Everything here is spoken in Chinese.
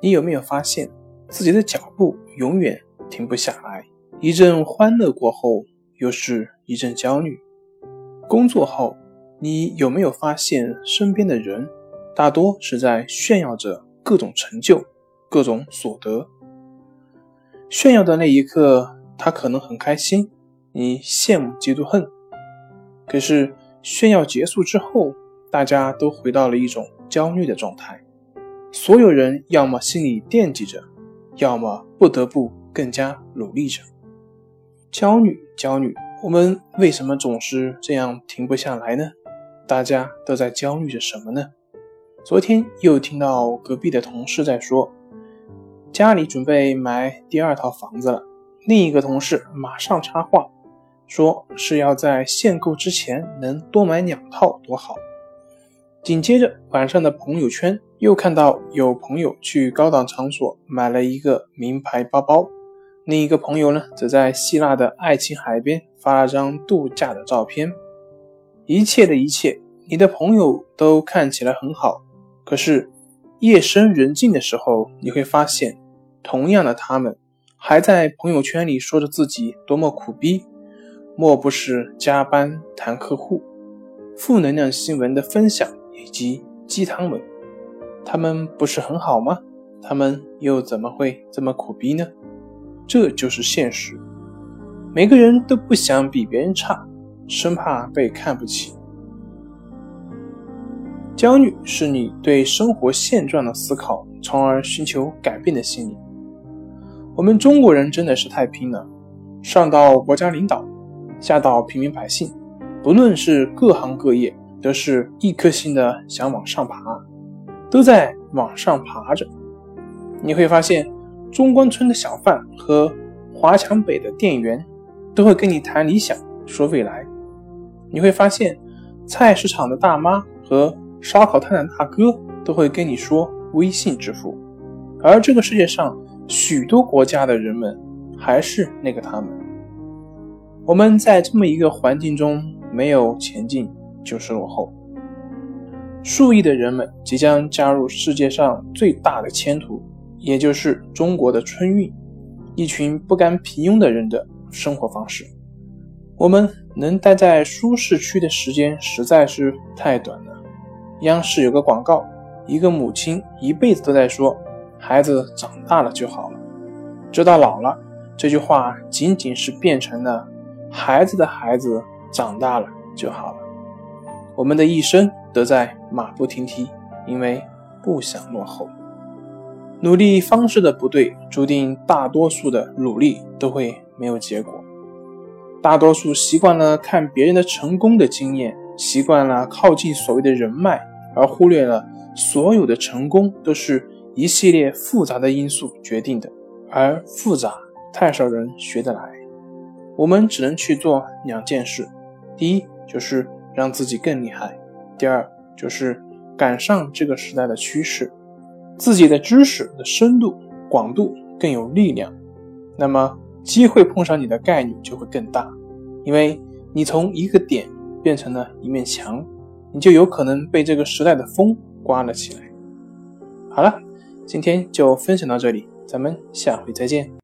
你有没有发现自己的脚步永远停不下来？一阵欢乐过后，又是一阵焦虑。工作后，你有没有发现身边的人大多是在炫耀着各种成就、各种所得？炫耀的那一刻，他可能很开心，你羡慕、嫉妒、恨。可是。炫耀结束之后，大家都回到了一种焦虑的状态。所有人要么心里惦记着，要么不得不更加努力着。焦虑，焦虑，我们为什么总是这样停不下来呢？大家都在焦虑着什么呢？昨天又听到隔壁的同事在说，家里准备买第二套房子了。另一个同事马上插话。说是要在限购之前能多买两套多好。紧接着晚上的朋友圈又看到有朋友去高档场所买了一个名牌包包，另一个朋友呢则在希腊的爱琴海边发了张度假的照片。一切的一切，你的朋友都看起来很好，可是夜深人静的时候，你会发现，同样的他们还在朋友圈里说着自己多么苦逼。莫不是加班谈客户、负能量新闻的分享以及鸡汤文？他们不是很好吗？他们又怎么会这么苦逼呢？这就是现实。每个人都不想比别人差，生怕被看不起。焦虑是你对生活现状的思考，从而寻求改变的心理。我们中国人真的是太拼了，上到国家领导。下到平民百姓，不论是各行各业，都是一颗心的想往上爬，都在往上爬着。你会发现，中关村的小贩和华强北的店员都会跟你谈理想、说未来。你会发现，菜市场的大妈和烧烤摊的大哥都会跟你说微信支付。而这个世界上许多国家的人们，还是那个他们。我们在这么一个环境中，没有前进就是落后。数亿的人们即将加入世界上最大的前途，也就是中国的春运。一群不甘平庸的人的生活方式。我们能待在舒适区的时间实在是太短了。央视有个广告，一个母亲一辈子都在说：“孩子长大了就好了，直到老了。”这句话仅仅是变成了。孩子的孩子长大了就好了。我们的一生都在马不停蹄，因为不想落后。努力方式的不对，注定大多数的努力都会没有结果。大多数习惯了看别人的成功的经验，习惯了靠近所谓的人脉，而忽略了所有的成功都是一系列复杂的因素决定的，而复杂太少人学得来。我们只能去做两件事：第一，就是让自己更厉害；第二，就是赶上这个时代的趋势，自己的知识的深度、广度更有力量，那么机会碰上你的概率就会更大，因为你从一个点变成了一面墙，你就有可能被这个时代的风刮了起来。好了，今天就分享到这里，咱们下回再见。